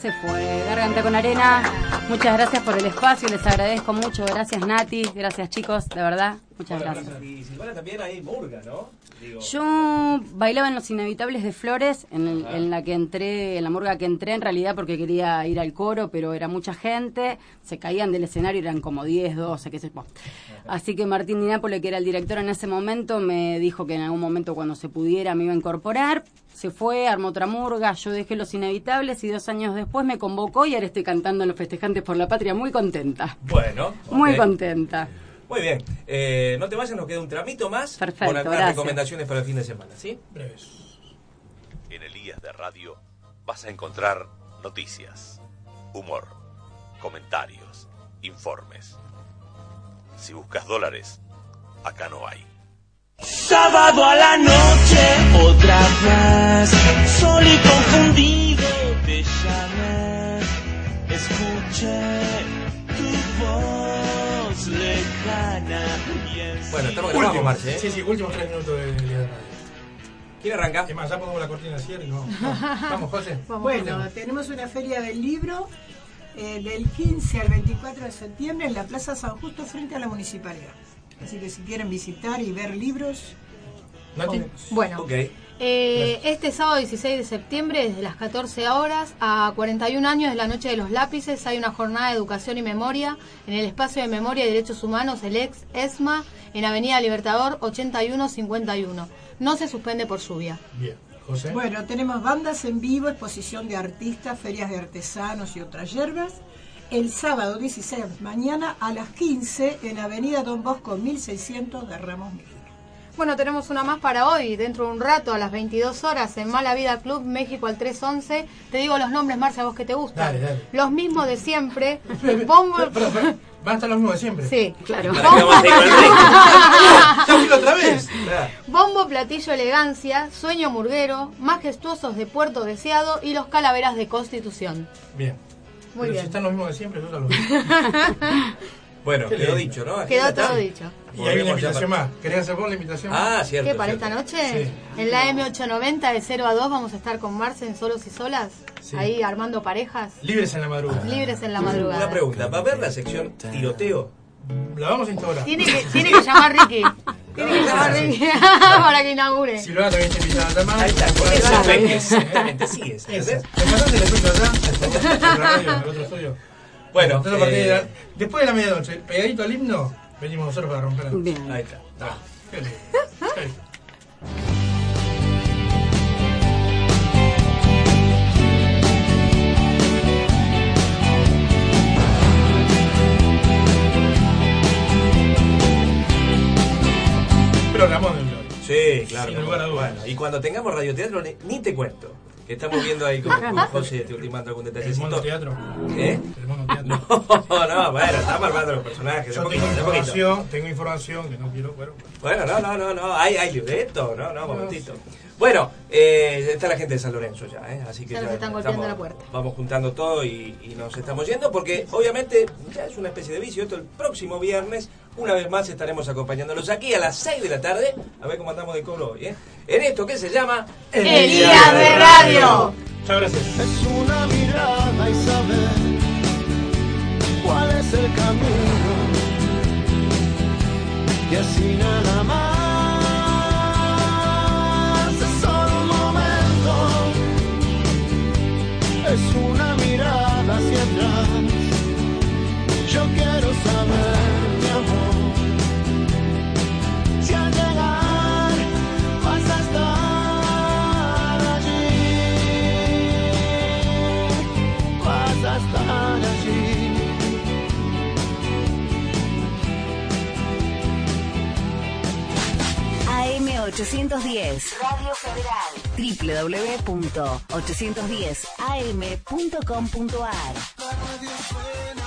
Se fue, Garganta con Arena. Muchas gracias por el espacio, les agradezco mucho. Gracias Nati, gracias chicos, de verdad. Muchas gracias. Y también ahí murga, ¿no? Digo, Yo bailaba en Los Inevitables de Flores, en, el- en la que entré, en la murga que entré en realidad porque quería ir al coro, pero era mucha gente, se caían del escenario, eran como 10, 12, qué sé yo. Así que Martín Di Nápoli, que era el director en ese momento, me dijo que en algún momento cuando se pudiera me iba a incorporar. Se fue, armó otra murga, yo dejé Los Inevitables y dos años después me convocó y ahora estoy cantando en Los Festejantes por la Patria, muy contenta. Bueno. Muy contenta. Muy bien. Eh, no te vayas, nos queda un tramito más Perfecto, con algunas gracias. recomendaciones para el fin de semana, ¿sí? En Elías de Radio vas a encontrar noticias, humor, comentarios, informes. Si buscas dólares, acá no hay. Sábado a la noche, otra vez, sol y confundido te llamé, escuché tu voz lejana y en Bueno, estamos grabando, Último. Marce, ¿eh? Sí, sí, últimos tres minutos de Elías de Radio. ¿Quién arranca? Es más, ya ponemos la cortina de cierre y no. Vamos, José. Bueno, tenemos una feria del libro eh, del 15 al 24 de septiembre en la Plaza San Justo frente a la municipalidad. Así que si quieren visitar y ver libros, Nati. Bueno, eh, este sábado 16 de septiembre, desde las 14 horas a 41 años de la Noche de los Lápices, hay una jornada de educación y memoria en el espacio de memoria y derechos humanos, el ex ESMA, en Avenida Libertador 8151. No se suspende por lluvia. Bien, José. Bueno, tenemos bandas en vivo, exposición de artistas, ferias de artesanos y otras hierbas. El sábado 16, mañana a las 15, en Avenida Don Bosco 1600 de Ramos Mejía. Bueno, tenemos una más para hoy, dentro de un rato, a las 22 horas, en Mala Vida Club, México al 311. Te digo los nombres, Marcia, a vos que te gustan. Dale, dale. Los mismos de siempre. Bombo... Van a estar los mismos de siempre. Sí, claro. Ya la otra vez. Bombo, platillo, elegancia, sueño murguero, majestuosos de Puerto Deseado y los calaveras de Constitución. Bien. Muy Pero bien. si están los mismos de siempre, yo ya los vi. Bueno, Qué quedó lindo. dicho, ¿no? Quedó todo está. dicho. Y hay una invitación para- más. ¿Querés hacer vos la invitación? Ah, cierto. ¿Qué, para cierto. esta noche? Sí. En la M890 de 0 a 2 vamos a estar con Marce en Solos y Solas, Sí. ahí armando parejas, Libres en la madrugada. libres en la madrugada. Una pregunta, ¿va a haber la sección tiroteo? La vamos a instaurar. Tiene que, tiene que llamar Ricky. Tiene que llamar Ricky para que inaugure. Silvana también está invitada a llamar. Ahí está. ¿Te pasaste el allá? La radio, otro estudio. Bueno, Entonces, a partir de eh, la- después de la medianoche, pegadito al himno, venimos nosotros para romper el Bien. Ahí está. Ah, claro. Sin lugar a dudas. Bueno, y cuando tengamos radioteatro, ni, ni te cuento. Que estamos viendo ahí con, con José, te ultimando algún El detallecito. mono teatro. ¿Eh? El mono teatro. No, no, bueno, estamos armando los personajes. Yo poquito, tengo información, tengo información que no quiero, bueno. Bueno, no, no, no, no, hay, hay libreto, no, no, momentito. Bueno, eh, está la gente de San Lorenzo ya, ¿eh? así que Ya nos están golpeando la puerta. Vamos juntando todo y, y nos estamos yendo porque obviamente ya es una especie de vicio. Esto el próximo viernes, una vez más estaremos acompañándolos aquí a las 6 de la tarde. A ver cómo andamos de cobro hoy, ¿eh? En esto que se llama Elías de Radio. Muchas gracias. Es una mirada y saber cuál es el camino. Y así nada más. Es solo un momento. Es una mirada hacia atrás. Yo quiero saber, 810. Radio Federal. www.810am.com.ar